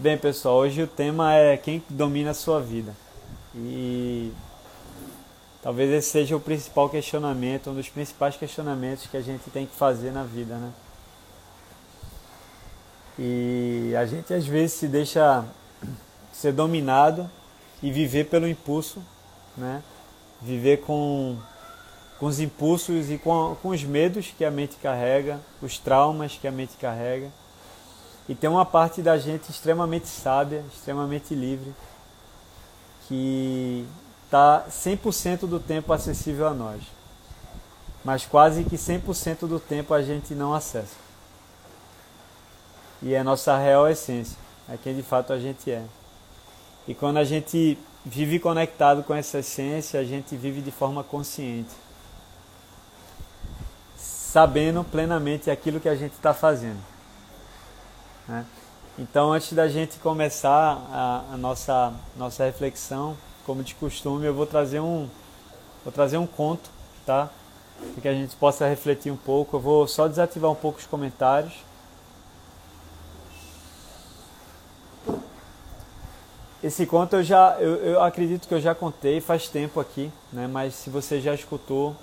Bem, pessoal, hoje o tema é quem domina a sua vida. E talvez esse seja o principal questionamento, um dos principais questionamentos que a gente tem que fazer na vida, né? E a gente às vezes se deixa ser dominado e viver pelo impulso, né? Viver com, com os impulsos e com, com os medos que a mente carrega, os traumas que a mente carrega e tem uma parte da gente extremamente sábia, extremamente livre, que está 100% do tempo acessível a nós. Mas quase que 100% do tempo a gente não acessa. E é a nossa real essência, é quem de fato a gente é. E quando a gente vive conectado com essa essência, a gente vive de forma consciente, sabendo plenamente aquilo que a gente está fazendo. Né? Então, antes da gente começar a, a, nossa, nossa reflexão, como de costume, eu vou trazer um, vou trazer um conto, tá? Para que a gente possa refletir um pouco. Eu vou só desativar um pouco os comentários. Esse conto eu já, eu, eu acredito que eu já contei faz tempo aqui, né? Mas se você já escutou,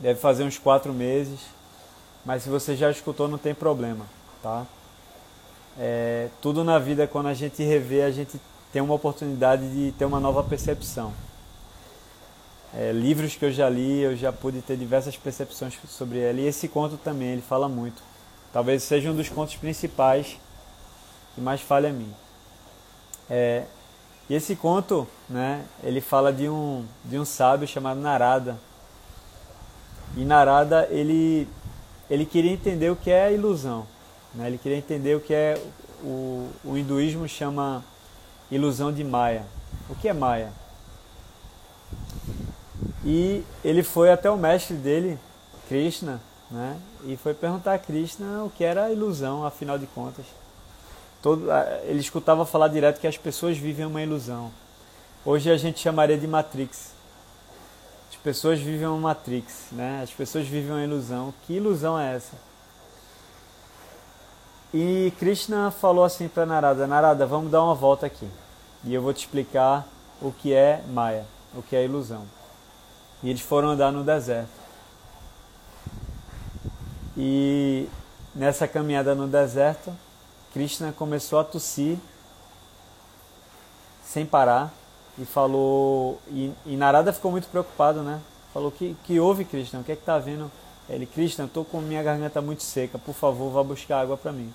deve fazer uns quatro meses. Mas se você já escutou, não tem problema, tá? É, tudo na vida, quando a gente revê, a gente tem uma oportunidade de ter uma nova percepção. É, livros que eu já li, eu já pude ter diversas percepções sobre ele. E esse conto também, ele fala muito. Talvez seja um dos contos principais que mais fale a mim. É, e esse conto, né, ele fala de um, de um sábio chamado Narada. E Narada, ele, ele queria entender o que é a ilusão. Né? Ele queria entender o que é o, o hinduísmo chama ilusão de Maya. O que é Maya? E ele foi até o mestre dele, Krishna, né? e foi perguntar a Krishna o que era a ilusão, afinal de contas. Todo, ele escutava falar direto que as pessoas vivem uma ilusão. Hoje a gente chamaria de Matrix. As pessoas vivem uma Matrix, né? As pessoas vivem uma ilusão. Que ilusão é essa? E Krishna falou assim para Narada: Narada, vamos dar uma volta aqui. E eu vou te explicar o que é Maya, o que é ilusão. E eles foram andar no deserto. E nessa caminhada no deserto, Krishna começou a tossir sem parar e falou. E, e Narada ficou muito preocupado, né? Falou: que, que houve, Krishna? O que é que está vendo? Ele, Krishna, estou com minha garganta muito seca, por favor, vá buscar água para mim.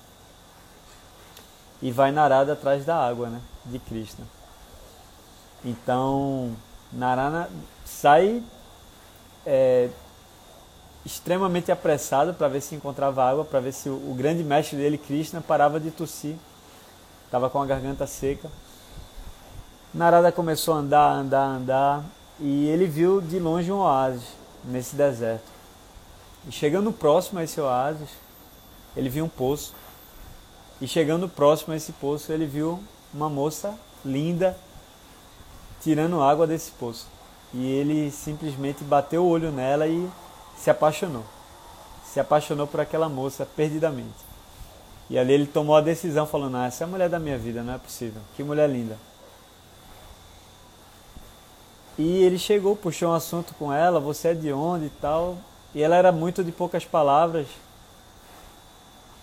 E vai Narada atrás da água, né? De Krishna. Então, Narana sai é, extremamente apressado para ver se encontrava água, para ver se o, o, grande mestre dele, Krishna, parava de tossir. Estava com a garganta seca. Narada começou a andar, andar, andar, e ele viu de longe um oásis nesse deserto. E chegando próximo a esse oásis, ele viu um poço. E chegando próximo a esse poço, ele viu uma moça linda tirando água desse poço. E ele simplesmente bateu o olho nela e se apaixonou. Se apaixonou por aquela moça perdidamente. E ali ele tomou a decisão, falando: ah, essa é a mulher da minha vida, não é possível. Que mulher linda. E ele chegou, puxou um assunto com ela: você é de onde e tal. E ela era muito de poucas palavras.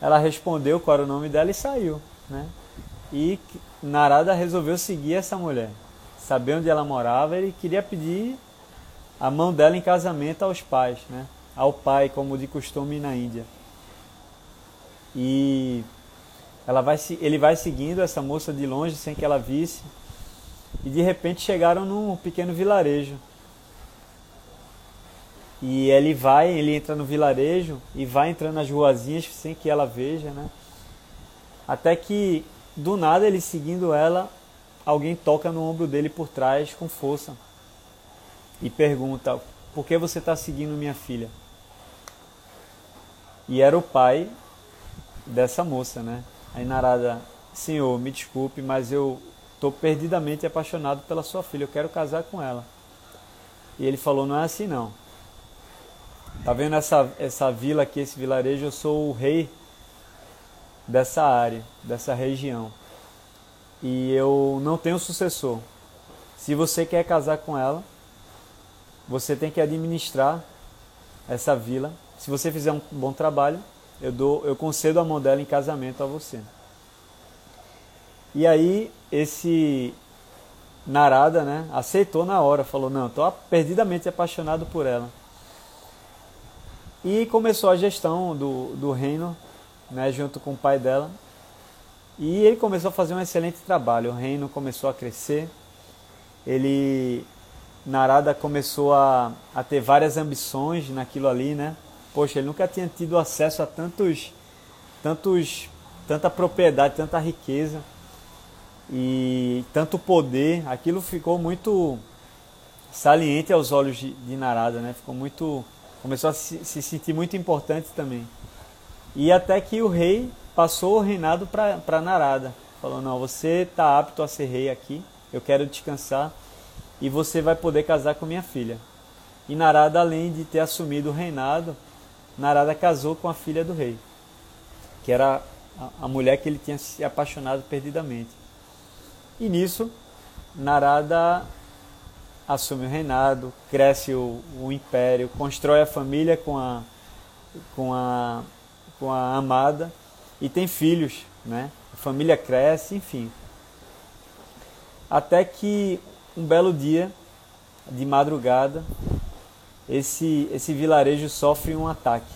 Ela respondeu qual era o nome dela e saiu, né? E Narada resolveu seguir essa mulher. Saber onde ela morava, ele queria pedir a mão dela em casamento aos pais, né? Ao pai, como de costume na Índia. E ela vai, ele vai seguindo essa moça de longe sem que ela visse. E de repente chegaram num pequeno vilarejo e ele vai, ele entra no vilarejo e vai entrando nas ruazinhas sem que ela veja, né? Até que do nada ele seguindo ela, alguém toca no ombro dele por trás com força e pergunta: "Por que você está seguindo minha filha?" E era o pai dessa moça, né? Aí Narada, senhor, me desculpe, mas eu estou perdidamente apaixonado pela sua filha, eu quero casar com ela. E ele falou: não é assim não. Tá vendo essa, essa vila aqui, esse vilarejo? Eu sou o rei dessa área, dessa região. e eu não tenho sucessor. Se você quer casar com ela, você tem que administrar essa vila. Se você fizer um bom trabalho, eu dou, eu concedo a mão dela em casamento a você. E aí esse Narada, né, aceitou na hora, falou: "Não, estou perdidamente apaixonado por ela". E começou a gestão do, do reino, né, junto com o pai dela. E ele começou a fazer um excelente trabalho. O reino começou a crescer. Ele Narada começou a, a ter várias ambições naquilo ali, né? Poxa, ele nunca tinha tido acesso a tantos, tantos, tanta propriedade, tanta riqueza e tanto poder. Aquilo ficou muito saliente aos olhos de, de Narada, né? Ficou muito, começou a se, se sentir muito importante também. E até que o rei passou o reinado para Narada. Falou: Não, você está apto a ser rei aqui, eu quero descansar e você vai poder casar com minha filha. E Narada, além de ter assumido o reinado, Narada casou com a filha do rei, que era a mulher que ele tinha se apaixonado perdidamente. E nisso, Narada assume o reinado, cresce o, o império, constrói a família com a, com a, com a amada e tem filhos, né? A família cresce, enfim. Até que um belo dia, de madrugada, esse, esse vilarejo sofre um ataque.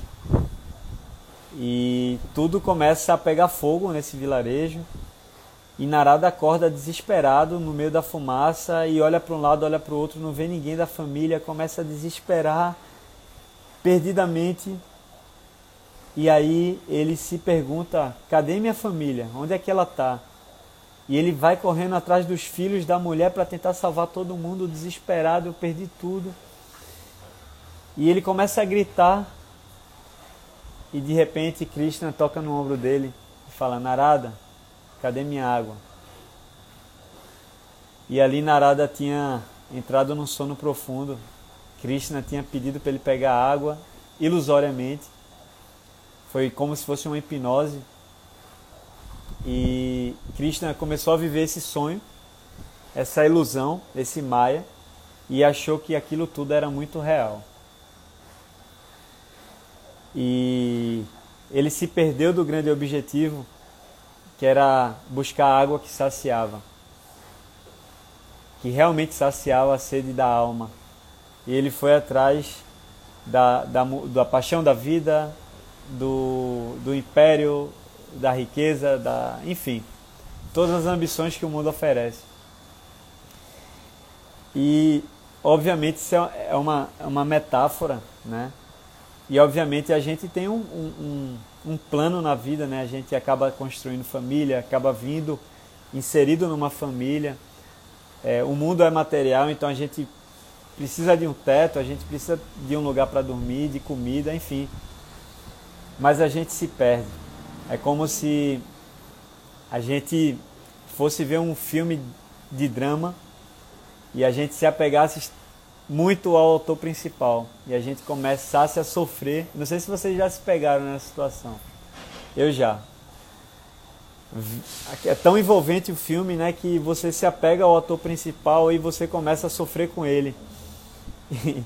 E tudo começa a pegar fogo nesse vilarejo. E Narada acorda desesperado no meio da fumaça e olha para um lado, olha para o outro, não vê ninguém da família, começa a desesperar perdidamente. E aí ele se pergunta: cadê minha família? Onde é que ela está? E ele vai correndo atrás dos filhos da mulher para tentar salvar todo mundo, desesperado, eu perdi tudo. E ele começa a gritar. E de repente Krishna toca no ombro dele e fala: Narada, cadê minha água? E ali Narada tinha entrado num sono profundo. Krishna tinha pedido para ele pegar água ilusoriamente. Foi como se fosse uma hipnose e Krishna começou a viver esse sonho, essa ilusão, esse Maya, e achou que aquilo tudo era muito real. E ele se perdeu do grande objetivo, que era buscar água que saciava, que realmente saciava a sede da alma. E ele foi atrás da, da, da paixão da vida, do, do império da riqueza, da, enfim, todas as ambições que o mundo oferece. E, obviamente, isso é, é uma, é uma metáfora, né? E, obviamente, a gente tem um, um plano na vida, né? A gente acaba construindo família, acaba vindo inserido numa família. É, o mundo é material, então a gente precisa de um teto, a gente precisa de um lugar para dormir, de comida, enfim. Mas a gente se perde. É como se a gente fosse ver um filme de drama e a gente se apegasse muito ao autor principal e a gente começasse a sofrer. Não sei se vocês já se pegaram nessa situação. Eu já. É tão envolvente o filme, né, que você se apega ao ator principal e você começa a sofrer com ele.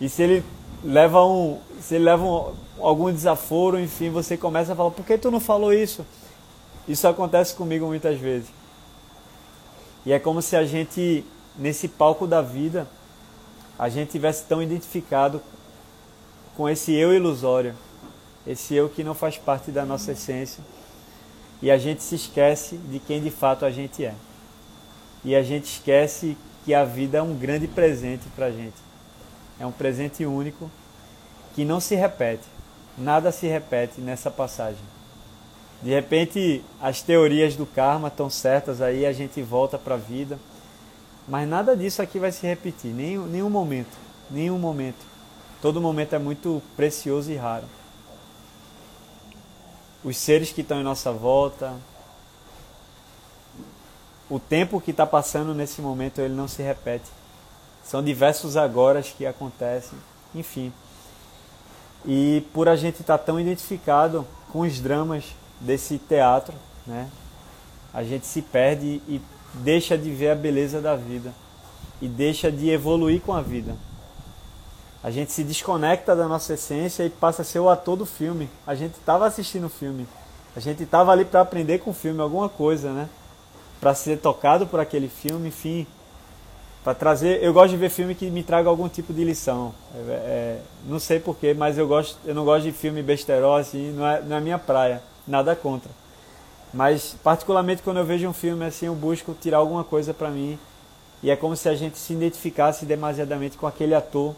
E, se ele leva um, se ele leva um, algum desaforo, enfim, você começa a falar: por que tu não falou isso? Isso acontece comigo muitas vezes. E é como se a gente, nesse palco da vida, a gente tivesse tão identificado com esse eu ilusório, esse eu que não faz parte da nossa essência, e a gente se esquece de quem de fato a gente é. E a gente esquece que a vida é um grande presente para a gente. É um presente único que não se repete nada se repete nessa passagem. De repente, as teorias do karma estão certas aí, a gente volta para a vida. Mas nada disso aqui vai se repetir, nenhum, nenhum momento, nenhum momento. Todo momento é muito precioso e raro. Os seres que estão em nossa volta, o tempo que está passando nesse momento, ele não se repete. São diversos agora que acontecem, enfim. E por a gente estar tá tão identificado com os dramas desse teatro, né? a gente se perde e deixa de ver a beleza da vida e deixa de evoluir com a vida. A gente se desconecta da nossa essência e passa a ser o ator do filme. A gente estava assistindo o filme. A gente estava ali para aprender com o filme alguma coisa, né? Para ser tocado por aquele filme, enfim. Para trazer. Eu gosto de ver filme que me traga algum tipo de lição. É, é, não sei porquê, mas eu, gosto, eu não gosto de filme besterol, assim, não é, não é minha praia. Nada contra. Mas, particularmente, quando eu vejo um filme assim, eu busco tirar alguma coisa para mim. E é como se a gente se identificasse demasiadamente com aquele ator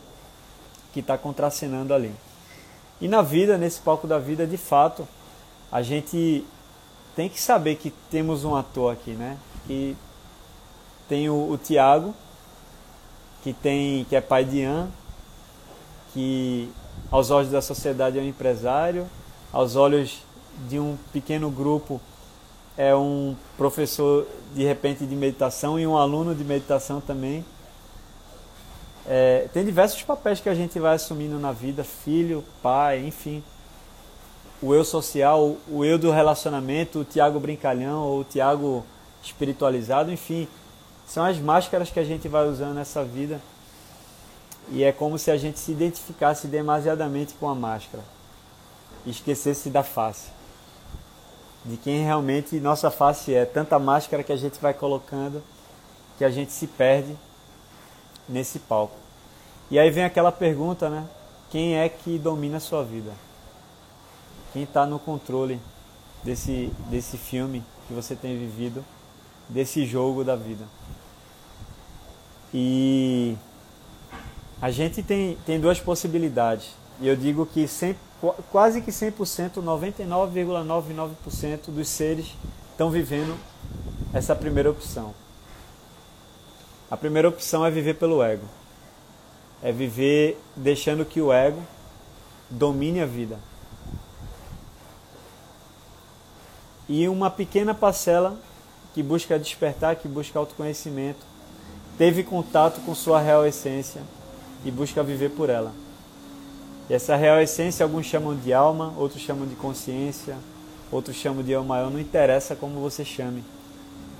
que está contracenando ali. E na vida, nesse palco da vida, de fato, a gente tem que saber que temos um ator aqui, né? Que tem o, o Tiago, que tem que é pai de Ian, que aos olhos da sociedade é um empresário, aos olhos de um pequeno grupo é um professor de repente de meditação e um aluno de meditação também. É, tem diversos papéis que a gente vai assumindo na vida, filho, pai, enfim. O eu social, o eu do relacionamento, o Tiago brincalhão ou o Tiago espiritualizado, enfim. São as máscaras que a gente vai usando nessa vida. E é como se a gente se identificasse demasiadamente com a máscara e esquecesse da face. De quem realmente nossa face é. Tanta máscara que a gente vai colocando que a gente se perde nesse palco. E aí vem aquela pergunta, né? Quem é que domina a sua vida? Quem está no controle desse, desse filme que você tem vivido, desse jogo da vida? E a gente tem, tem duas possibilidades. E eu digo que 100, quase que 100%, 99,99% dos seres estão vivendo essa primeira opção. A primeira opção é viver pelo ego. É viver deixando que o ego domine a vida. E uma pequena parcela que busca despertar, que busca autoconhecimento, teve contato com sua real essência e busca viver por ela. E essa real essência alguns chamam de alma, outros chamam de consciência, outros chamam de eu maior, não interessa como você chame.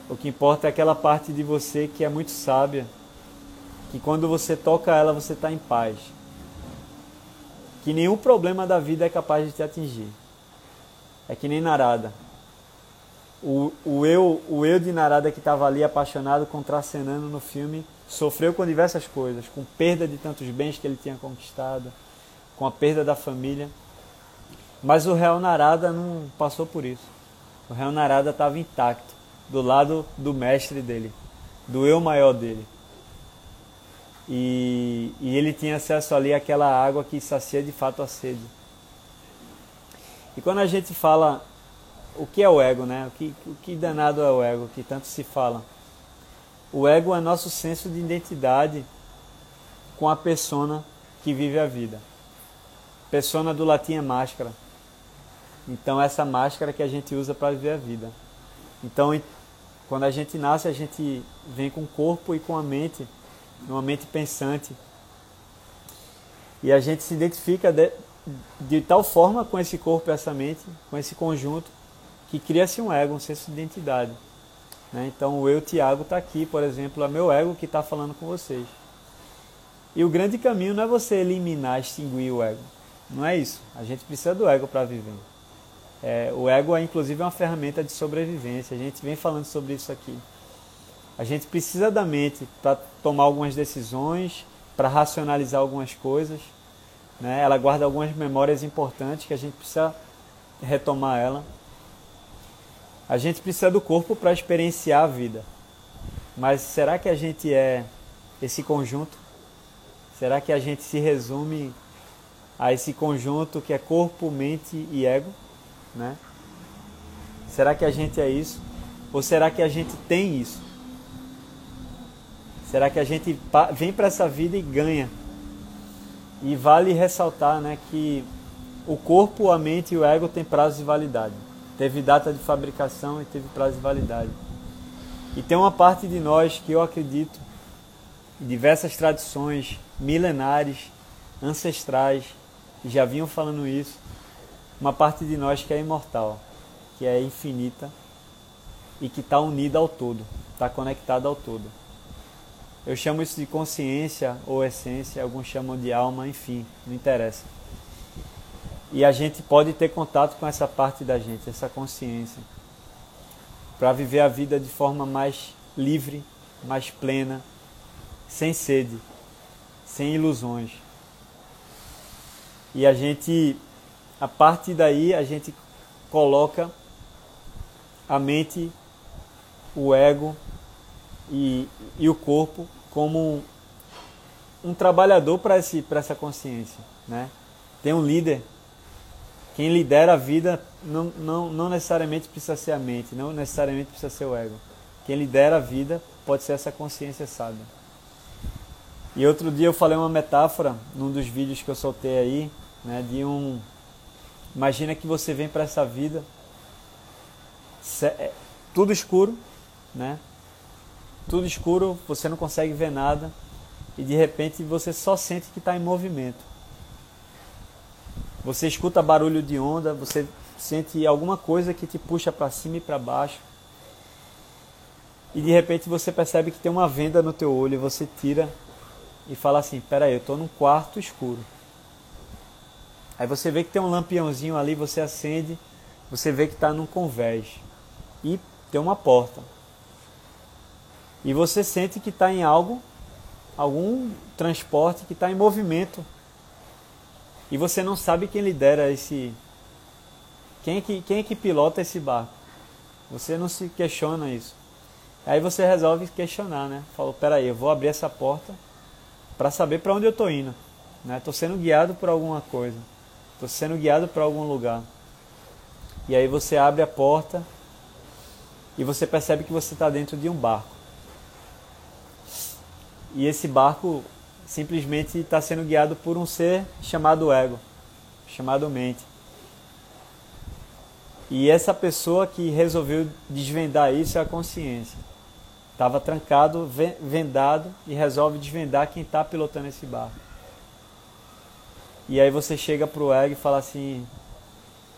O que importa é aquela parte de você que é muito sábia, que quando você toca ela você está em paz. Que nenhum problema da vida é capaz de te atingir. É que nem Narada. O, o, eu, o eu de Narada que estava ali apaixonado, contracenando no filme, sofreu com diversas coisas, com perda de tantos bens que ele tinha conquistado, com a perda da família. Mas o réu Narada não passou por isso. O réu Narada estava intacto do lado do mestre dele, do eu maior dele. E, e ele tinha acesso ali àquela água que sacia de fato a sede. E quando a gente fala o que é o ego, né? O que, o que danado é o ego, que tanto se fala. O ego é nosso senso de identidade com a persona que vive a vida. Persona do latim é máscara. Então essa máscara que a gente usa para viver a vida. Então, quando a gente nasce, a gente vem com o corpo e com a mente, uma mente pensante. E a gente se identifica de, de tal forma com esse corpo e essa mente, com esse conjunto, que cria-se um ego, um senso de identidade. Né? Então, o eu, Tiago, está aqui, por exemplo, é meu ego que está falando com vocês. E o grande caminho não é você eliminar, extinguir o ego. Não é isso. A gente precisa do ego para viver. É, o ego é inclusive uma ferramenta de sobrevivência. A gente vem falando sobre isso aqui. A gente precisa da mente para tomar algumas decisões, para racionalizar algumas coisas. Né? Ela guarda algumas memórias importantes que a gente precisa retomar ela. A gente precisa do corpo para experienciar a vida. Mas será que a gente é esse conjunto? Será que a gente se resume a esse conjunto que é corpo, mente e ego? né? Será que a gente é isso? Ou será que a gente tem isso? Será que a gente vem para essa vida e ganha? E vale ressaltar, né, que o corpo, a mente e o ego têm prazo de validade. Teve data de fabricação e teve prazo de validade. E tem uma parte de nós que eu acredito, diversas tradições milenares, ancestrais, já vinham falando isso, uma parte de nós que é imortal, que é infinita e que está unida ao todo, está conectada ao todo. Eu chamo isso de consciência ou essência, alguns chamam de alma, enfim, não interessa. E a gente pode ter contato com essa parte da gente, essa consciência, para viver a vida de forma mais livre, mais plena, sem sede, sem ilusões. E a gente, a partir daí, a gente coloca a mente, o ego e, e o corpo como um, trabalhador para essa consciência. Né? Tem um líder. Quem lidera a vida não, não, não necessariamente precisa ser a mente, não necessariamente precisa ser o ego. Quem lidera a vida pode ser essa consciência sábia. E outro dia eu falei uma metáfora num dos vídeos que eu soltei aí, né, de um imagina que você vem para essa vida é, tudo escuro, né? Tudo escuro, você não consegue ver nada e de repente você só sente que está em movimento. Você escuta barulho de onda, você sente alguma coisa que te puxa para cima e para baixo. E de repente você percebe que tem uma venda no teu olho e você tira e fala assim: "Pera aí, eu estou num quarto escuro". Aí você vê que tem um lampiãozinho ali, você acende, você vê que está num convés e tem uma porta. E você sente que está em algo, algum transporte que está em movimento. E você não sabe quem lidera esse. Quem é, que, quem é que pilota esse barco? Você não se questiona isso. Aí você resolve questionar, né? Falou, peraí, eu vou abrir essa porta para saber para onde eu estou indo. Estou né? sendo guiado por alguma coisa. Estou sendo guiado para algum lugar. E aí você abre a porta e você percebe que você está dentro de um barco. E esse barco simplesmente está sendo guiado por um ser chamado ego, chamado mente. E essa pessoa que resolveu desvendar isso é a consciência. Estava trancado, vendado e resolve desvendar quem está pilotando esse barco. E aí você chega para o ego e fala assim: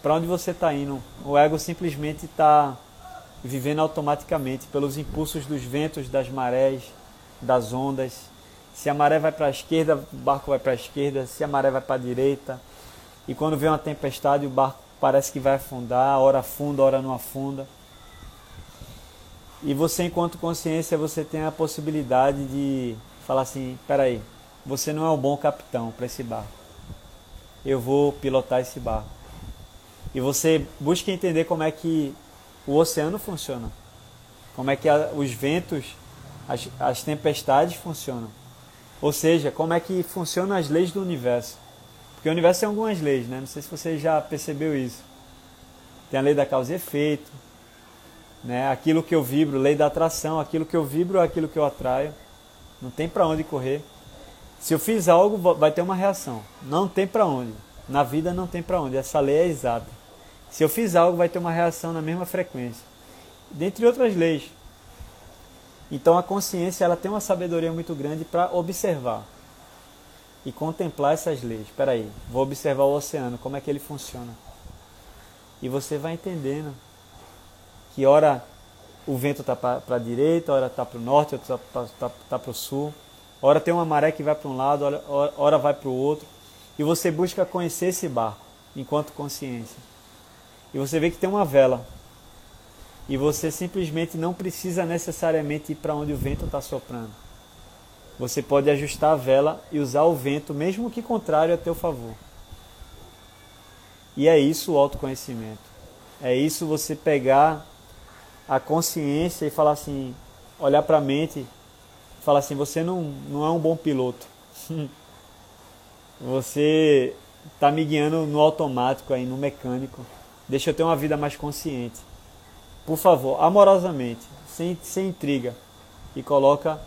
para onde você está indo? O ego simplesmente está vivendo automaticamente pelos impulsos dos ventos, das marés, das ondas. Se a maré vai para a esquerda, o barco vai para a esquerda. Se a maré vai para a direita. E quando vem uma tempestade, o barco parece que vai afundar, hora afunda, hora não afunda. E você, enquanto consciência, você tem a possibilidade de falar assim: peraí, você não é um bom capitão para esse barco. Eu vou pilotar esse barco. E você busca entender como é que o oceano funciona. Como é que a, os ventos, as, as tempestades funcionam. Ou seja, como é que funcionam as leis do universo. Porque o universo tem algumas leis, né? Não sei se você já percebeu isso. Tem a lei da causa e efeito, né? Aquilo que eu vibro, lei da atração, aquilo que eu vibro é aquilo que eu atraio. Não tem para onde correr. Se eu fiz algo, vai ter uma reação. Não tem para onde. Na vida não tem para onde. Essa lei é exata. Se eu fiz algo, vai ter uma reação na mesma frequência. Dentre outras leis. Então a consciência ela tem uma sabedoria muito grande para observar e contemplar essas leis. Espera aí, vou observar o oceano, como é que ele funciona. E você vai entendendo que hora o vento está para a direita, hora está para o norte, hora está tá, tá, tá para o sul. Hora tem uma maré que vai para um lado, hora, hora vai para o outro. E você busca conhecer esse barco enquanto consciência e você vê que tem uma vela. E você simplesmente não precisa necessariamente ir para onde o vento está soprando. Você pode ajustar a vela e usar o vento, mesmo que contrário, a teu favor. E é isso o autoconhecimento. É isso você pegar a consciência e falar assim, olhar para a mente falar assim, você não, não é um bom piloto. você está me guiando no automático aí, no mecânico. Deixa eu ter uma vida mais consciente. Por favor, amorosamente, sem, sem intriga. E coloca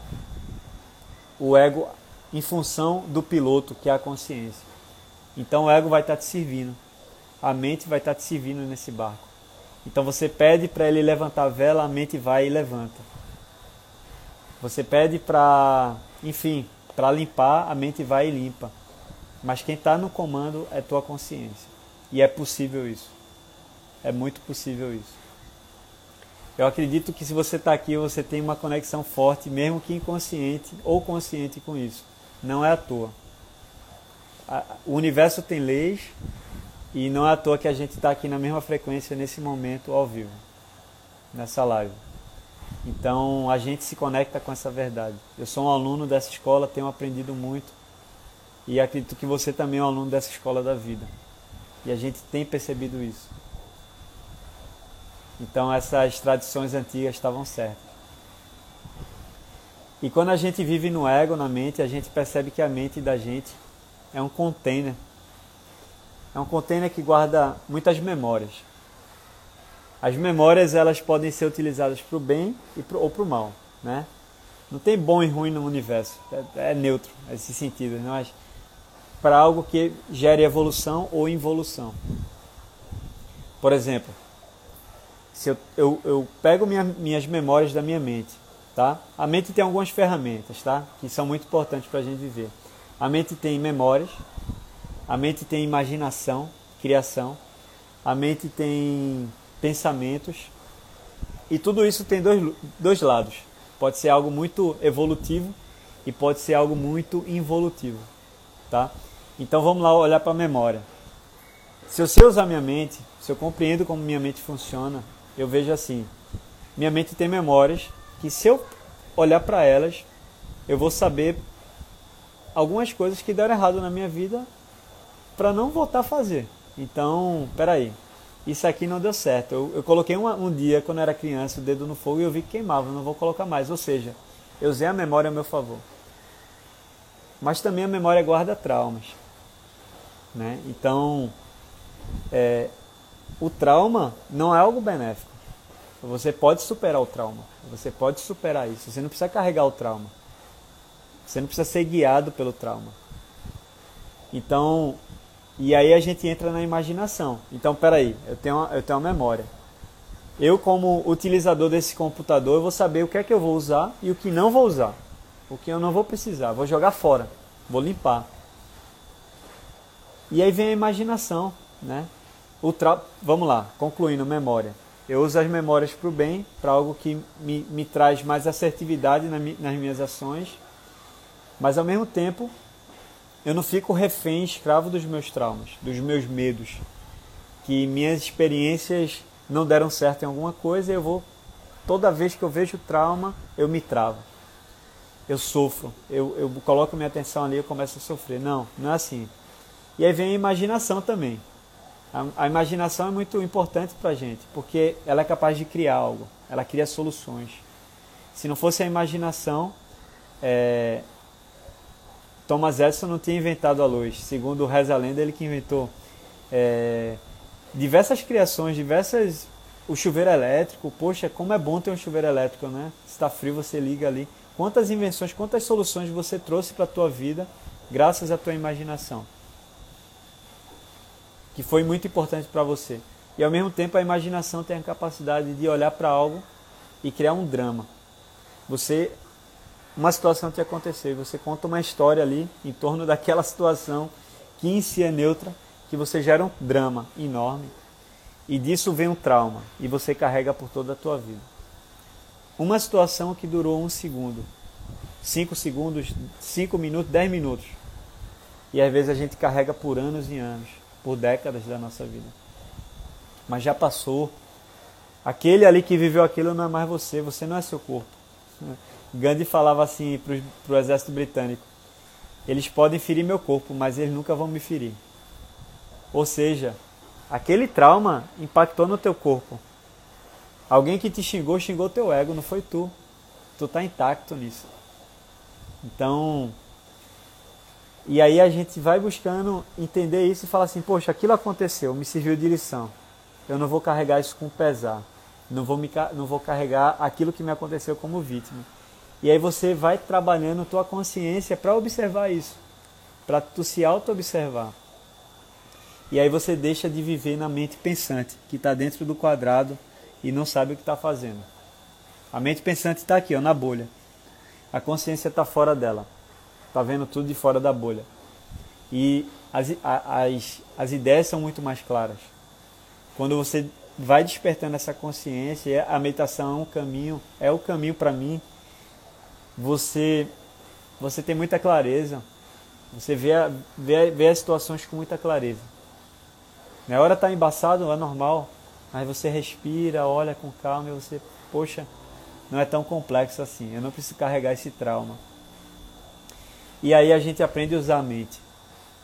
o ego em função do piloto, que é a consciência. Então o ego vai estar te servindo. A mente vai estar te servindo nesse barco. Então você pede para ele levantar a vela, a mente vai e levanta. Você pede para, enfim, para limpar, a mente vai e limpa. Mas quem está no comando é tua consciência. E é possível isso. É muito possível isso. Eu acredito que se você está aqui, você tem uma conexão forte, mesmo que inconsciente ou consciente com isso. Não é à toa. O universo tem leis e não é à toa que a gente está aqui na mesma frequência nesse momento ao vivo, nessa live. Então a gente se conecta com essa verdade. Eu sou um aluno dessa escola, tenho aprendido muito e acredito que você também é um aluno dessa escola da vida. E a gente tem percebido isso. Então essas tradições antigas estavam certas. E quando a gente vive no ego, na mente, a gente percebe que a mente da gente é um container. É um container que guarda muitas memórias. As memórias elas podem ser utilizadas para o bem e pro, ou para o mal, né? Não tem bom e ruim no universo, é, é neutro nesse sentido, né? mas para algo que gere evolução ou involução. Por exemplo, se eu, eu, eu pego minha, minhas memórias da minha mente, tá? A mente tem algumas ferramentas, tá? Que são muito importantes para a gente viver. A mente tem memórias, a mente tem imaginação, criação, a mente tem pensamentos, e tudo isso tem dois, dois lados. Pode ser algo muito evolutivo e pode ser algo muito involutivo, tá? Então vamos lá olhar para a memória. Se eu sei usar minha mente, se eu compreendo como minha mente funciona, eu vejo assim: minha mente tem memórias que, se eu olhar para elas, eu vou saber algumas coisas que deram errado na minha vida para não voltar a fazer. Então, peraí, isso aqui não deu certo. Eu, eu coloquei uma, um dia, quando eu era criança, o dedo no fogo e eu vi que queimava, não vou colocar mais. Ou seja, eu usei a memória a meu favor. Mas também a memória guarda traumas. Né? Então, é, o trauma não é algo benéfico. Você pode superar o trauma. Você pode superar isso. Você não precisa carregar o trauma. Você não precisa ser guiado pelo trauma. Então, e aí a gente entra na imaginação. Então, peraí, eu tenho uma, eu tenho uma memória. Eu, como utilizador desse computador, eu vou saber o que é que eu vou usar e o que não vou usar. O que eu não vou precisar. Vou jogar fora. Vou limpar. E aí vem a imaginação, né? O tra... Vamos lá, concluindo, memória. Eu uso as memórias para o bem, para algo que me, me traz mais assertividade na, nas minhas ações, mas ao mesmo tempo eu não fico refém, escravo dos meus traumas, dos meus medos, que minhas experiências não deram certo em alguma coisa eu vou, toda vez que eu vejo trauma, eu me travo. Eu sofro, eu, eu coloco minha atenção ali e começo a sofrer. Não, não é assim. E aí vem a imaginação também. A, a imaginação é muito importante para a gente, porque ela é capaz de criar algo, ela cria soluções. Se não fosse a imaginação, é, Thomas Edison não tinha inventado a luz. Segundo reza lenda, ele que inventou é, diversas criações, diversas. O chuveiro elétrico, poxa, como é bom ter um chuveiro elétrico, né? Está frio, você liga ali. Quantas invenções, quantas soluções você trouxe para a tua vida graças à tua imaginação? que foi muito importante para você. E ao mesmo tempo a imaginação tem a capacidade de olhar para algo e criar um drama. Você uma situação te aconteceu, você conta uma história ali em torno daquela situação que em si é neutra, que você gera um drama enorme e disso vem um trauma e você carrega por toda a tua vida. Uma situação que durou um segundo, cinco segundos, cinco minutos, dez minutos. E às vezes a gente carrega por anos e anos por décadas da nossa vida. Mas já passou. Aquele ali que viveu aquilo não é mais você, você não é seu corpo. Gandhi falava assim para o exército britânico: eles podem ferir meu corpo, mas eles nunca vão me ferir. Ou seja, aquele trauma impactou no teu corpo. Alguém que te xingou, xingou teu ego, não foi tu. Tu está intacto nisso. Então, e aí a gente vai buscando entender isso e fala assim, poxa, aquilo aconteceu, me serviu de lição. Eu não vou carregar isso com pesar. Não vou, me, não vou carregar aquilo que me aconteceu como vítima. E aí você vai trabalhando tua consciência para observar isso. Para tu se auto-observar. E aí você deixa de viver na mente pensante, que está dentro do quadrado e não sabe o que está fazendo. A mente pensante está aqui, ó, na bolha. A consciência está fora dela está vendo tudo de fora da bolha. E as, as, as ideias são muito mais claras. Quando você vai despertando essa consciência, a meditação é um caminho, é o caminho para mim. Você você tem muita clareza, você vê, vê, vê as situações com muita clareza. Na hora tá embaçado, é normal, mas você respira, olha com calma e você, poxa, não é tão complexo assim. Eu não preciso carregar esse trauma. E aí a gente aprende a usar a mente.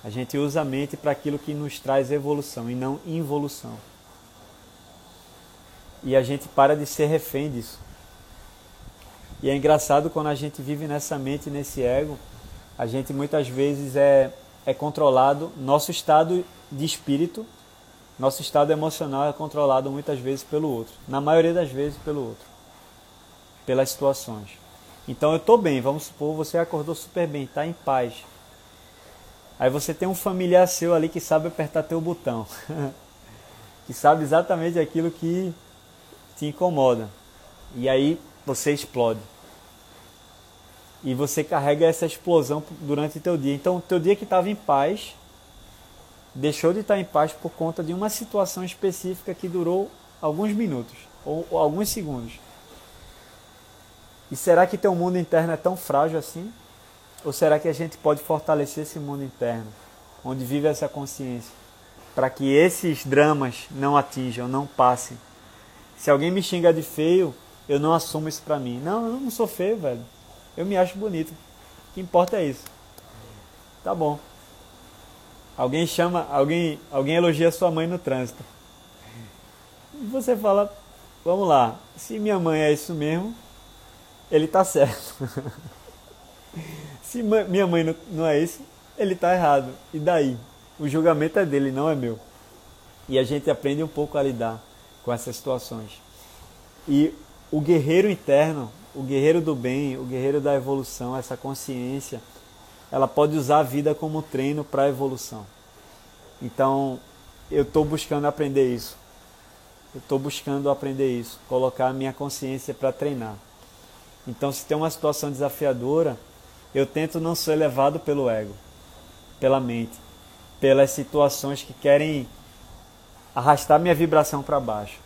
A gente usa a mente para aquilo que nos traz evolução e não involução. E a gente para de ser refém disso. E é engraçado quando a gente vive nessa mente, nesse ego, a gente muitas vezes é, é controlado, nosso estado de espírito, nosso estado emocional é controlado muitas vezes pelo outro. Na maioria das vezes pelo outro. Pelas situações. Então eu estou bem, vamos supor, você acordou super bem, está em paz. Aí você tem um familiar seu ali que sabe apertar teu botão. que sabe exatamente aquilo que te incomoda. E aí você explode. E você carrega essa explosão durante o teu dia. Então, o teu dia que estava em paz, deixou de estar em paz por conta de uma situação específica que durou alguns minutos ou, ou alguns segundos. E será que teu mundo interno é tão frágil assim? Ou será que a gente pode fortalecer esse mundo interno, onde vive essa consciência, para que esses dramas não atinjam, não passem? Se alguém me xinga de feio, eu não assumo isso pra mim. Não, eu não sou feio, velho. Eu me acho bonito. O que importa é isso. Tá bom. Alguém chama, alguém, alguém elogia sua mãe no trânsito. E você fala, vamos lá, se minha mãe é isso mesmo, ele tá certo. se minha mãe não é isso, ele tá errado. E daí? O julgamento é dele, não é meu. E a gente aprende um pouco a lidar com essas situações. E o guerreiro interno, o guerreiro do bem, o guerreiro da evolução, essa consciência, ela pode usar a vida como treino para a evolução. Então, eu estou buscando aprender isso. Eu estou buscando aprender isso, colocar a minha consciência para treinar. Então, se tem uma situação desafiadora, eu tento não ser levado pelo ego, pela mente, pelas situações que querem arrastar minha vibração para baixo.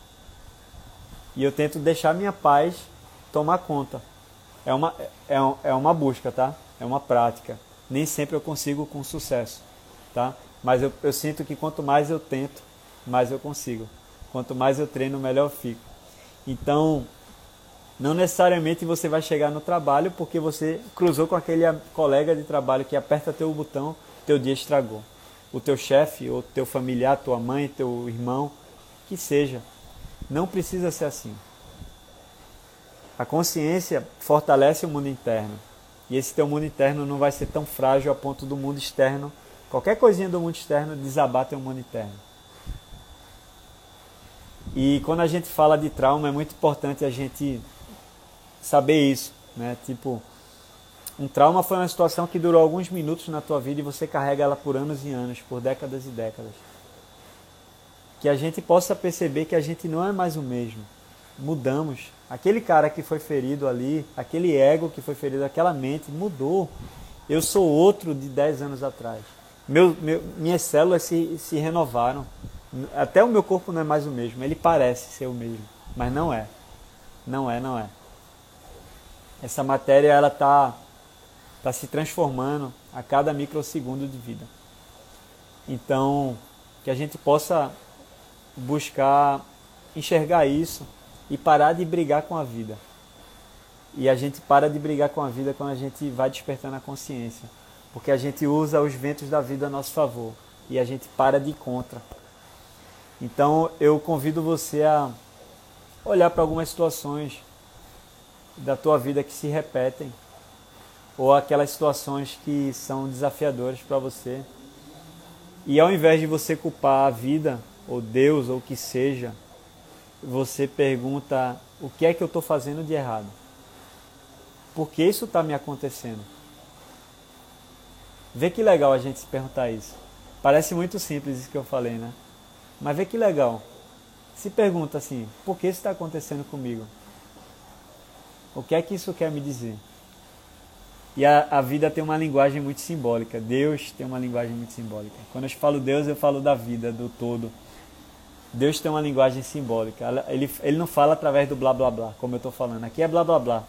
E eu tento deixar minha paz tomar conta. É uma, é, é uma busca, tá? É uma prática. Nem sempre eu consigo com sucesso, tá? Mas eu, eu sinto que quanto mais eu tento, mais eu consigo. Quanto mais eu treino, melhor eu fico. Então, não necessariamente você vai chegar no trabalho porque você cruzou com aquele colega de trabalho que aperta teu botão, teu dia estragou o teu chefe, ou teu familiar, tua mãe, teu irmão, que seja. Não precisa ser assim. A consciência fortalece o mundo interno. E esse teu mundo interno não vai ser tão frágil a ponto do mundo externo, qualquer coisinha do mundo externo, desabar teu mundo interno. E quando a gente fala de trauma, é muito importante a gente saber isso, né? Tipo, um trauma foi uma situação que durou alguns minutos na tua vida e você carrega ela por anos e anos, por décadas e décadas. Que a gente possa perceber que a gente não é mais o mesmo. Mudamos. Aquele cara que foi ferido ali, aquele ego que foi ferido, aquela mente mudou. Eu sou outro de 10 anos atrás. Meu, meu, minhas células se, se renovaram. Até o meu corpo não é mais o mesmo. Ele parece ser o mesmo, mas não é. Não é, não é. Essa matéria ela está está se transformando a cada microsegundo de vida. Então, que a gente possa buscar enxergar isso e parar de brigar com a vida. E a gente para de brigar com a vida quando a gente vai despertando a consciência, porque a gente usa os ventos da vida a nosso favor e a gente para de contra. Então, eu convido você a olhar para algumas situações da tua vida que se repetem ou aquelas situações que são desafiadoras para você. E ao invés de você culpar a vida, ou Deus, ou o que seja, você pergunta: o que é que eu estou fazendo de errado? Por que isso está me acontecendo? Vê que legal a gente se perguntar isso. Parece muito simples isso que eu falei, né? Mas vê que legal. Se pergunta assim: por que isso está acontecendo comigo? O que é que isso quer me dizer? E a, a vida tem uma linguagem muito simbólica. Deus tem uma linguagem muito simbólica. Quando eu falo Deus, eu falo da vida, do todo. Deus tem uma linguagem simbólica. Ele, ele não fala através do blá blá blá, como eu estou falando. Aqui é blá blá blá.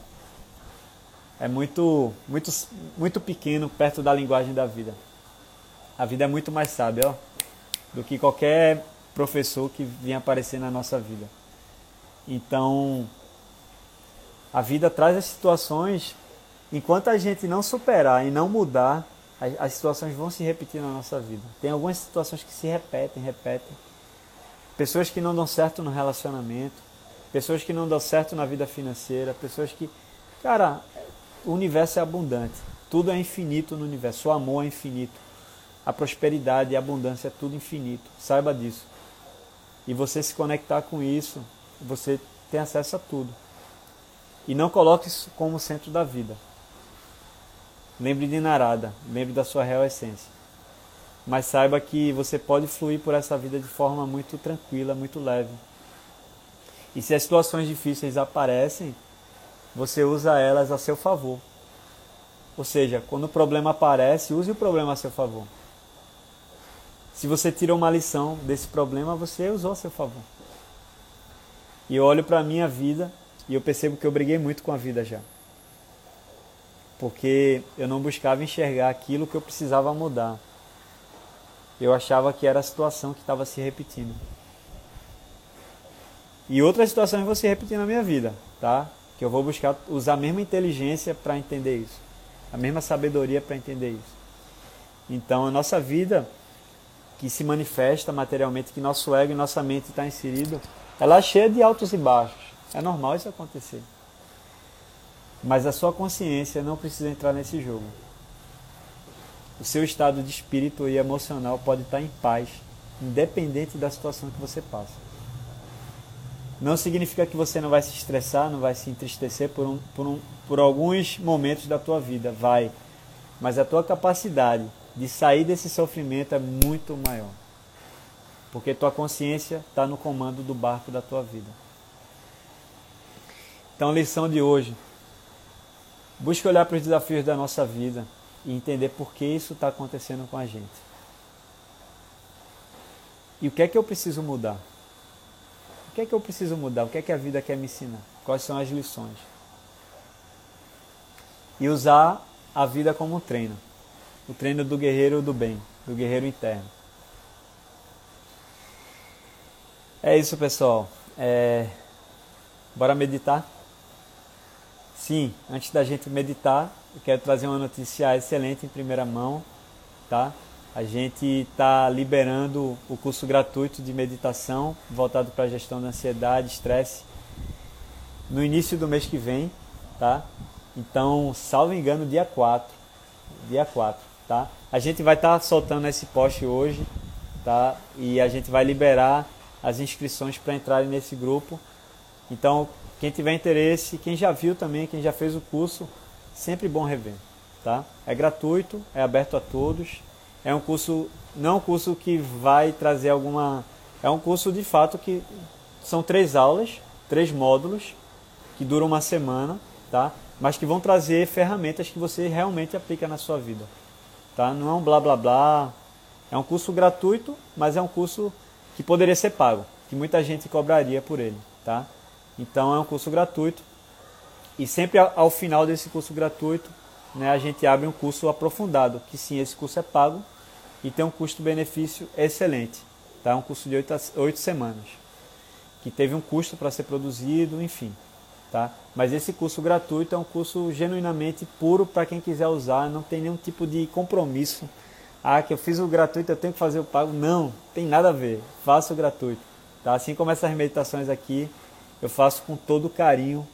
É muito, muito, muito pequeno perto da linguagem da vida. A vida é muito mais sábia ó, do que qualquer professor que vinha aparecer na nossa vida. Então, a vida traz as situações, enquanto a gente não superar e não mudar, as, as situações vão se repetir na nossa vida. Tem algumas situações que se repetem, repetem pessoas que não dão certo no relacionamento, pessoas que não dão certo na vida financeira, pessoas que. Cara, o universo é abundante. Tudo é infinito no universo. O amor é infinito. A prosperidade e a abundância é tudo infinito. Saiba disso. E você se conectar com isso, você tem acesso a tudo. E não coloque isso como centro da vida. Lembre de Narada, lembre da sua real essência mas saiba que você pode fluir por essa vida de forma muito tranquila, muito leve. E se as situações difíceis aparecem, você usa elas a seu favor. Ou seja, quando o problema aparece, use o problema a seu favor. Se você tira uma lição desse problema, você usou a seu favor. E eu olho para a minha vida e eu percebo que eu briguei muito com a vida já. Porque eu não buscava enxergar aquilo que eu precisava mudar eu achava que era a situação que estava se repetindo. E outras situações vão se repetir na minha vida, tá? Que eu vou buscar usar a mesma inteligência para entender isso, a mesma sabedoria para entender isso. Então, a nossa vida que se manifesta materialmente, que nosso ego e nossa mente está inserido, ela é cheia de altos e baixos. É normal isso acontecer. Mas a sua consciência não precisa entrar nesse jogo o seu estado de espírito e emocional pode estar em paz, independente da situação que você passa. Não significa que você não vai se estressar, não vai se entristecer por, um, por, um, por alguns momentos da tua vida, vai. Mas a tua capacidade de sair desse sofrimento é muito maior. Porque tua consciência está no comando do barco da tua vida. Então, lição de hoje. Busque olhar para os desafios da nossa vida e entender por que isso está acontecendo com a gente. E o que é que eu preciso mudar? O que é que eu preciso mudar? O que é que a vida quer me ensinar? Quais são as lições? E usar a vida como um treino. O treino do guerreiro do bem, do guerreiro interno. É isso, pessoal. É... Bora meditar? Sim, antes da gente meditar, eu quero trazer uma notícia excelente em primeira mão, tá? A gente está liberando o curso gratuito de meditação voltado para a gestão da ansiedade, estresse, no início do mês que vem, tá? Então, salvo engano, dia 4. Dia 4, tá? A gente vai estar tá soltando esse post hoje, tá? E a gente vai liberar as inscrições para entrarem nesse grupo. Então, quem tiver interesse, quem já viu também, quem já fez o curso, sempre bom rever, tá? É gratuito, é aberto a todos. É um curso, não é um curso que vai trazer alguma, é um curso de fato que são três aulas, três módulos que duram uma semana, tá? Mas que vão trazer ferramentas que você realmente aplica na sua vida, tá? Não é um blá blá blá. É um curso gratuito, mas é um curso que poderia ser pago, que muita gente cobraria por ele, tá? Então é um curso gratuito e sempre ao final desse curso gratuito, né, a gente abre um curso aprofundado, que sim, esse curso é pago e tem um custo-benefício excelente. Tá? Um curso de oito semanas, que teve um custo para ser produzido, enfim. Tá? Mas esse curso gratuito é um curso genuinamente puro para quem quiser usar, não tem nenhum tipo de compromisso. Ah, que eu fiz o gratuito, eu tenho que fazer o pago. Não, tem nada a ver. Faça o gratuito. Tá? Assim como essas meditações aqui, eu faço com todo carinho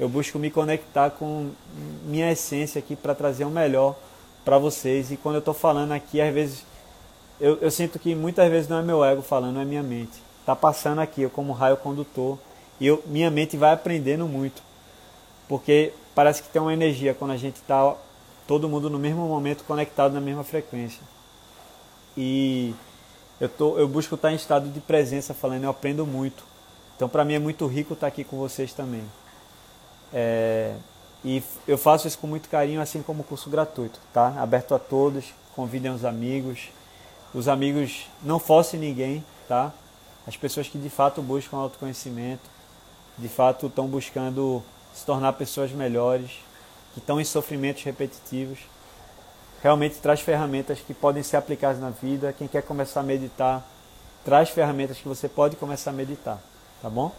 eu busco me conectar com minha essência aqui para trazer o melhor para vocês. E quando eu estou falando aqui, às vezes eu, eu, sinto que muitas vezes não é meu ego falando, é minha mente. Está passando aqui, eu como raio condutor, e eu, minha mente vai aprendendo muito. Porque parece que tem uma energia quando a gente está todo mundo no mesmo momento conectado na mesma frequência. E eu, tô, eu busco estar em estado de presença falando, eu aprendo muito. Então para mim é muito rico estar aqui com vocês também. É, e eu faço isso com muito carinho, assim como o curso gratuito, tá? Aberto a todos, convidem os amigos. Os amigos, não forcem ninguém, tá? as pessoas que de fato buscam autoconhecimento, de fato estão buscando se tornar pessoas melhores, que estão em sofrimentos repetitivos, realmente traz ferramentas que podem ser aplicadas na vida. Quem quer começar a meditar, traz ferramentas que você pode começar a meditar, tá bom?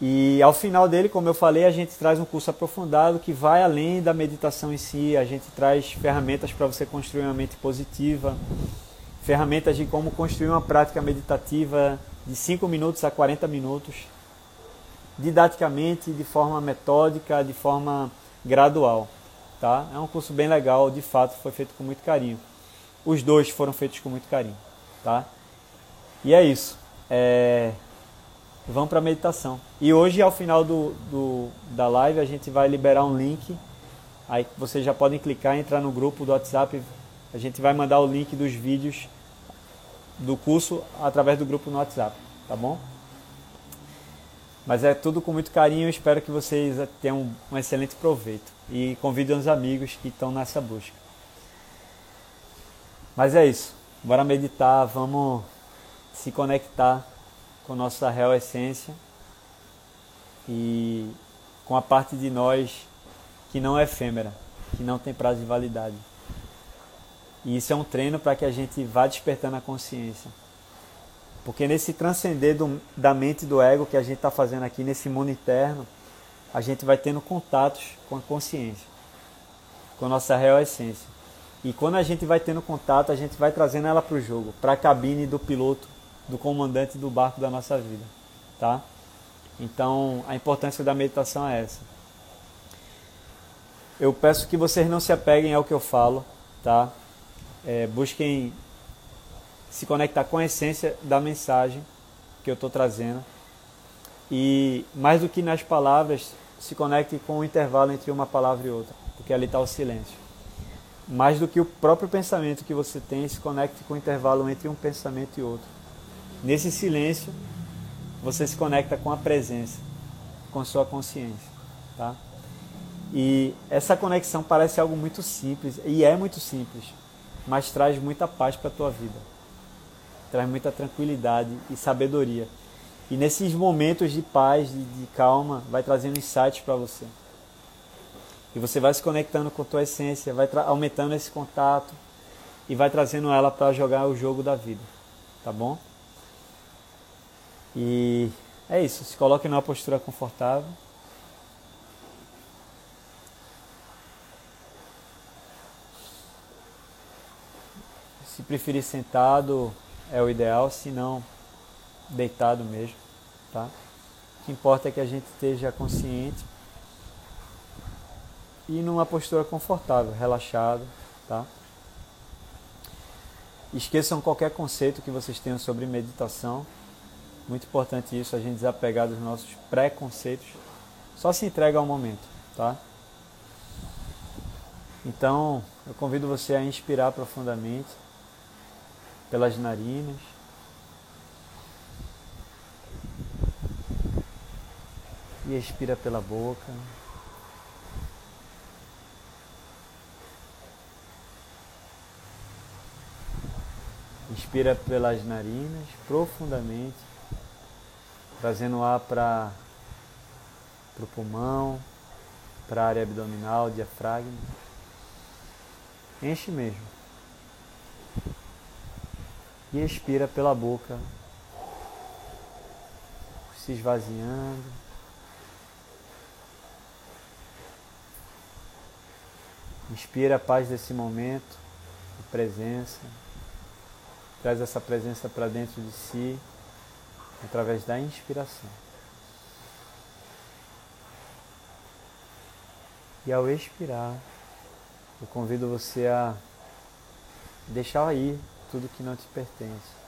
E ao final dele, como eu falei, a gente traz um curso aprofundado que vai além da meditação em si, a gente traz ferramentas para você construir uma mente positiva, ferramentas de como construir uma prática meditativa de 5 minutos a 40 minutos, didaticamente, de forma metódica, de forma gradual. Tá? É um curso bem legal, de fato foi feito com muito carinho. Os dois foram feitos com muito carinho. Tá? E é isso. É vão para a meditação. E hoje, ao final do, do, da live, a gente vai liberar um link. Aí vocês já podem clicar entrar no grupo do WhatsApp. A gente vai mandar o link dos vídeos do curso através do grupo no WhatsApp, tá bom? Mas é tudo com muito carinho. Espero que vocês tenham um excelente proveito. E convidem os amigos que estão nessa busca. Mas é isso. Bora meditar, vamos se conectar com nossa real essência e com a parte de nós que não é efêmera, que não tem prazo de validade. E isso é um treino para que a gente vá despertando a consciência. Porque nesse transcender do, da mente do ego que a gente está fazendo aqui, nesse mundo interno, a gente vai tendo contatos com a consciência, com a nossa real essência. E quando a gente vai tendo contato, a gente vai trazendo ela para o jogo, para a cabine do piloto do comandante do barco da nossa vida, tá? Então, a importância da meditação é essa. Eu peço que vocês não se apeguem ao que eu falo, tá? É, busquem se conectar com a essência da mensagem que eu estou trazendo. E mais do que nas palavras, se conecte com o intervalo entre uma palavra e outra, porque ali está o silêncio. Mais do que o próprio pensamento que você tem, se conecte com o intervalo entre um pensamento e outro. Nesse silêncio, você se conecta com a presença, com sua consciência, tá? E essa conexão parece algo muito simples, e é muito simples, mas traz muita paz para a tua vida. Traz muita tranquilidade e sabedoria. E nesses momentos de paz, de, de calma, vai trazendo insights para você. E você vai se conectando com a tua essência, vai aumentando esse contato e vai trazendo ela para jogar o jogo da vida. Tá bom? E é isso, se coloque numa postura confortável. Se preferir sentado é o ideal, se não deitado mesmo, tá? O que importa é que a gente esteja consciente e numa postura confortável, relaxado, tá? Esqueçam qualquer conceito que vocês tenham sobre meditação. Muito importante isso, a gente desapegar dos nossos preconceitos. Só se entrega ao momento, tá? Então, eu convido você a inspirar profundamente pelas narinas. E expira pela boca. Inspira pelas narinas profundamente trazendo ar para o pulmão, para a área abdominal, diafragma. Enche mesmo. E expira pela boca, se esvaziando. Inspira a paz desse momento, a presença. Traz essa presença para dentro de si através da inspiração. E ao expirar, eu convido você a deixar aí tudo que não te pertence.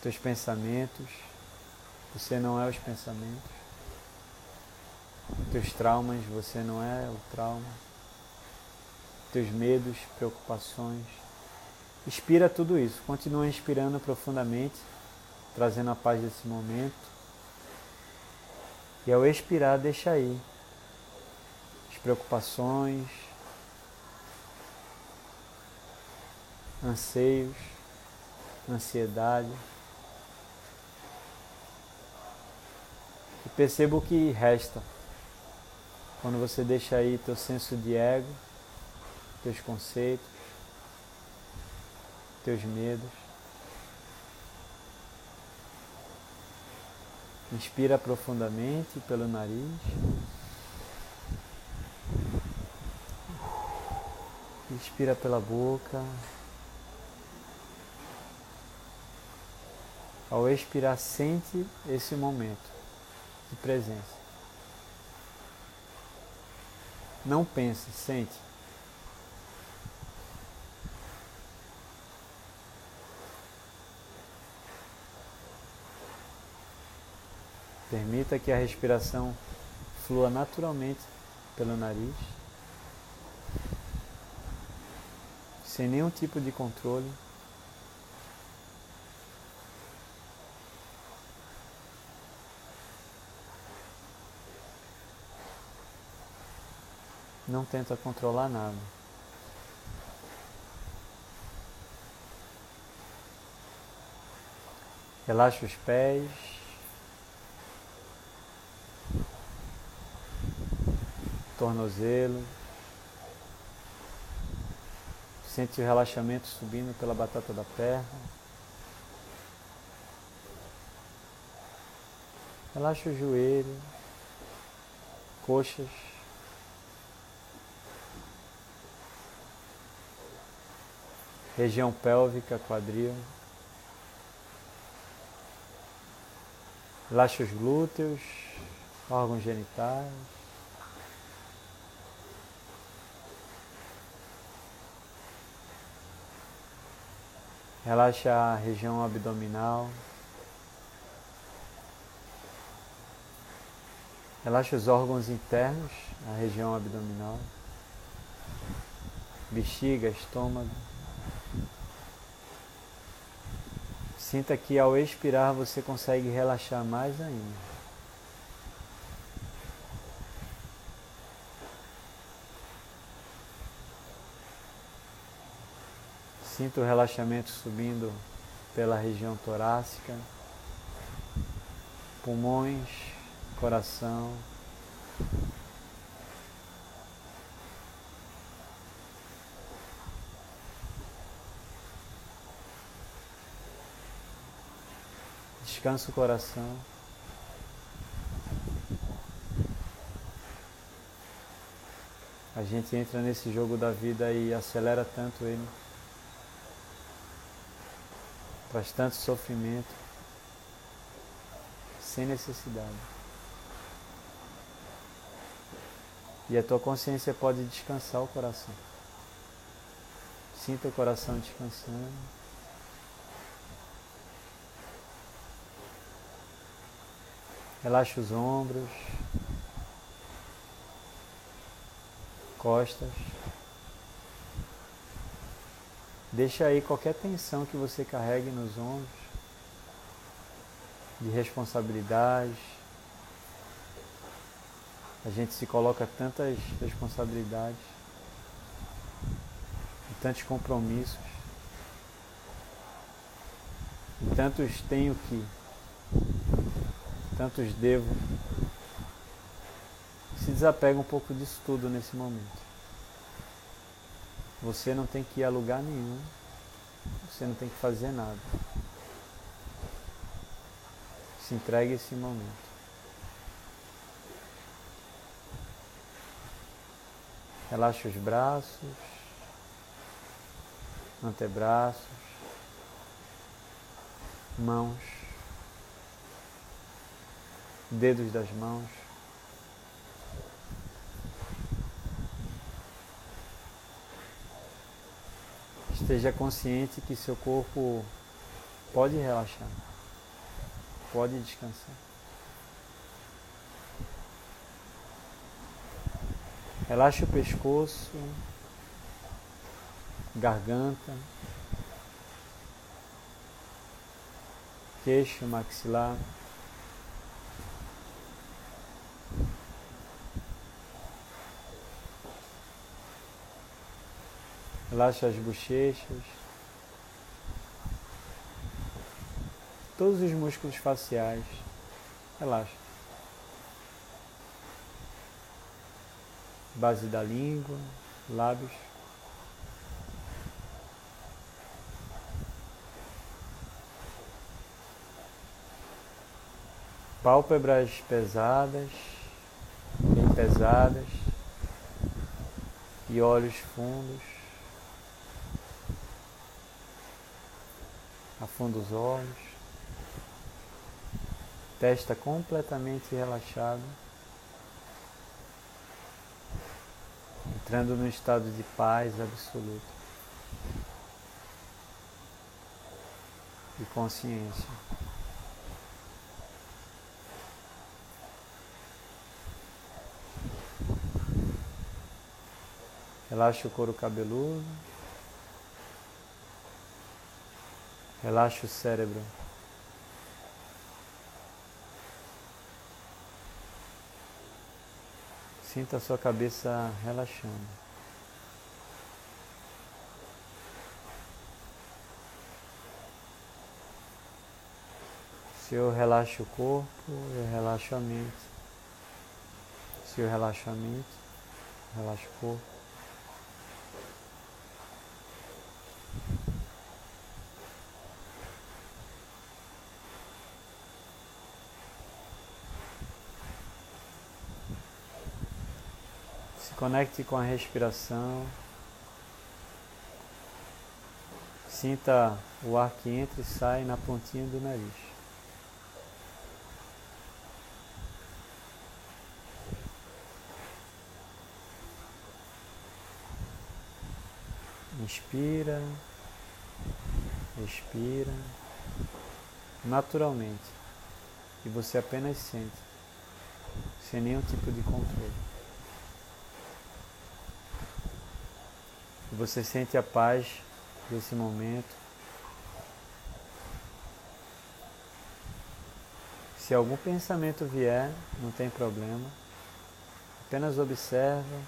Teus pensamentos, você não é os pensamentos. Teus traumas, você não é o trauma. Teus medos, preocupações, Inspira tudo isso. Continua inspirando profundamente, trazendo a paz desse momento. E ao expirar, deixa aí as preocupações, anseios, ansiedade. E perceba o que resta quando você deixa aí teu senso de ego, teus conceitos, teus medos. Inspira profundamente pelo nariz. Inspira pela boca. Ao expirar, sente esse momento de presença. Não pense, sente. Permita que a respiração flua naturalmente pelo nariz, sem nenhum tipo de controle. Não tenta controlar nada. Relaxa os pés. Tornozelo. Sente o relaxamento subindo pela batata da perna. Relaxa o joelho, coxas. região pélvica, quadril. Relaxa os glúteos, órgãos genitais. Relaxa a região abdominal. Relaxa os órgãos internos, a região abdominal. Bexiga, estômago. Sinta que ao expirar você consegue relaxar mais ainda. Sinta o relaxamento subindo pela região torácica, pulmões, coração. Descansa o coração. A gente entra nesse jogo da vida e acelera tanto ele. Traz tanto sofrimento. Sem necessidade. E a tua consciência pode descansar o coração. Sinta o coração descansando. Relaxa os ombros, costas. Deixa aí qualquer tensão que você carregue nos ombros, de responsabilidade. A gente se coloca tantas responsabilidades, e tantos compromissos, e tantos tenho que tantos devo. Se desapega um pouco disso tudo nesse momento. Você não tem que ir a lugar nenhum. Você não tem que fazer nada. Se entregue a esse momento. Relaxa os braços, antebraços, mãos dedos das mãos. Esteja consciente que seu corpo pode relaxar, pode descansar. Relaxe o pescoço, garganta, queixo, maxilar. Relaxa as bochechas. Todos os músculos faciais. Relaxa. Base da língua, lábios. Pálpebras pesadas, bem pesadas e olhos fundos. Afunda os olhos, testa completamente relaxada, entrando no estado de paz absoluta e consciência. Relaxa o couro cabeludo. Relaxa o cérebro. Sinta a sua cabeça relaxando. Se eu relaxo o corpo, eu relaxo a mente. Se eu relaxo a mente, relaxo o corpo. Conecte com a respiração. Sinta o ar que entra e sai na pontinha do nariz. Inspira, expira, naturalmente. E você apenas sente, sem nenhum tipo de controle. E você sente a paz desse momento. Se algum pensamento vier, não tem problema. Apenas observa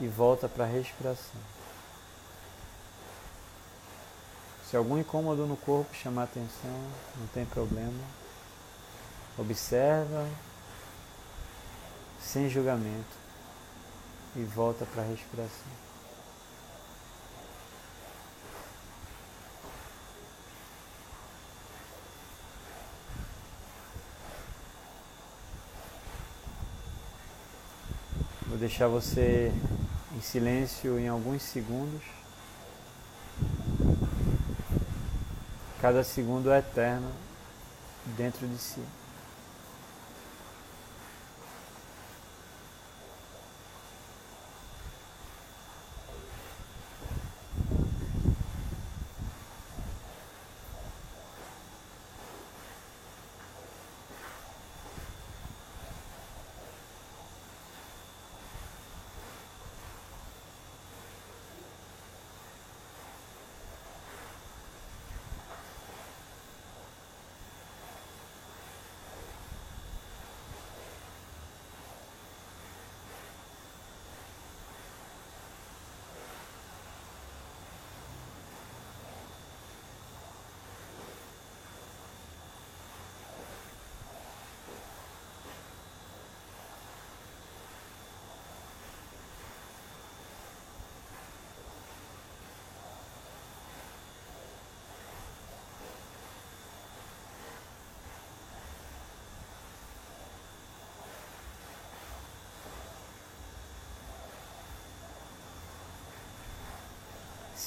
e volta para a respiração. Se algum incômodo no corpo chamar atenção, não tem problema. Observa sem julgamento e volta para a respiração. Deixar você em silêncio em alguns segundos. Cada segundo é eterno dentro de si.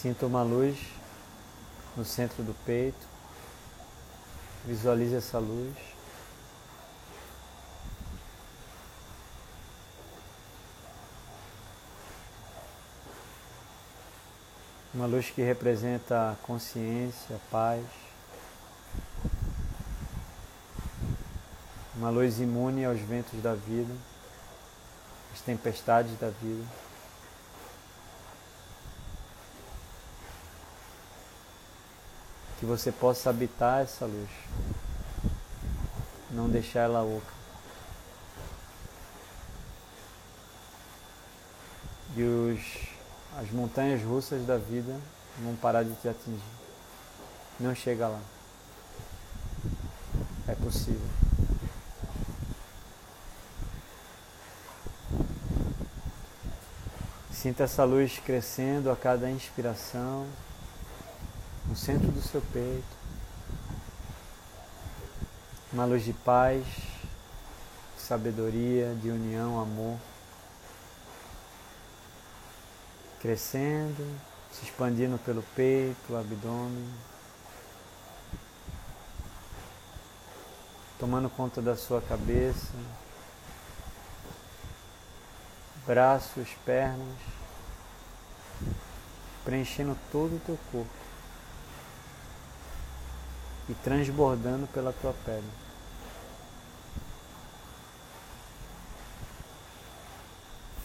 Sinta uma luz no centro do peito. Visualize essa luz. Uma luz que representa a consciência, a paz. Uma luz imune aos ventos da vida, às tempestades da vida. Que você possa habitar essa luz, não deixar ela oca. E os, as montanhas russas da vida vão parar de te atingir. Não chega lá. É possível. Sinta essa luz crescendo a cada inspiração, no centro do seu peito. Uma luz de paz, de sabedoria, de união, amor. Crescendo, se expandindo pelo peito, abdômen. Tomando conta da sua cabeça, braços, pernas, preenchendo todo o teu corpo e transbordando pela tua pele.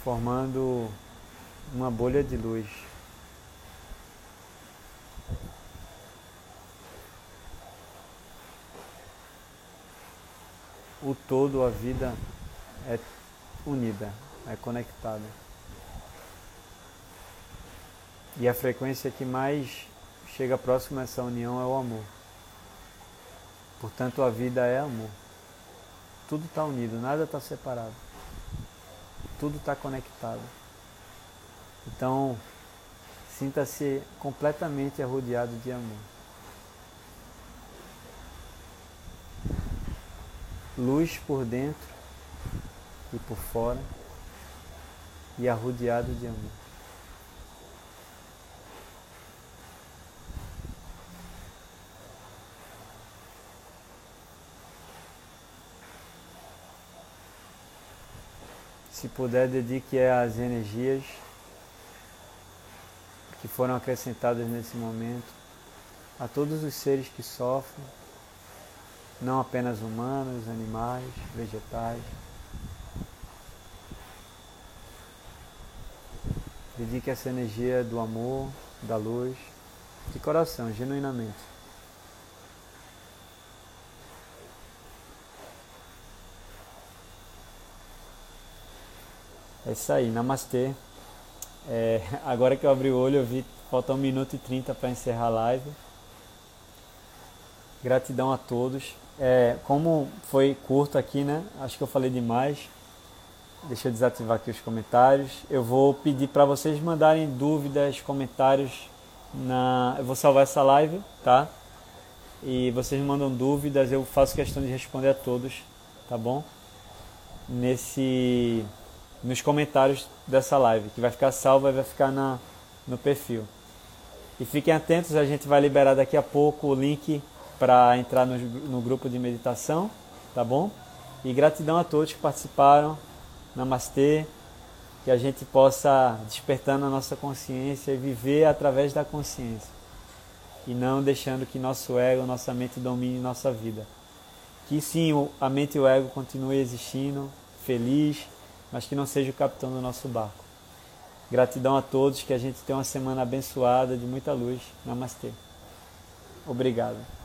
Formando uma bolha de luz. O todo, a vida é unida, é conectada. E a frequência que mais chega próxima a essa união é o amor. Portanto, a vida é amor. Tudo está unido, nada está separado. Tudo está conectado. Então, sinta-se completamente arrodeado de amor. Luz por dentro e por fora e arrodeado de amor. Se puder, dedique as energias que foram acrescentadas nesse momento a todos os seres que sofrem, não apenas humanos, animais, vegetais. Dedique essa energia do amor, da luz, de coração, genuinamente. É isso aí, namastê. É, agora que eu abri o olho, eu vi falta 1 minuto e 30 para encerrar a live. Gratidão a todos. É, como foi curto aqui, né? Acho que eu falei demais. Deixa eu desativar aqui os comentários. Eu vou pedir para vocês mandarem dúvidas, comentários na. Eu vou salvar essa live, tá? E vocês mandam dúvidas, eu faço questão de responder a todos, tá bom? Nesse nos comentários dessa live, que vai ficar salva e vai ficar na, no perfil. E fiquem atentos, a gente vai liberar daqui a pouco o link para entrar no, no grupo de meditação, tá bom? E gratidão a todos que participaram. Namastê. Que a gente possa despertando a nossa consciência e viver através da consciência. E não deixando que nosso ego, nossa mente domine nossa vida. Que sim, a mente e o ego continuem existindo, feliz, mas que não seja o capitão do nosso barco. Gratidão a todos, que a gente tenha uma semana abençoada, de muita luz. Namastê. Obrigado.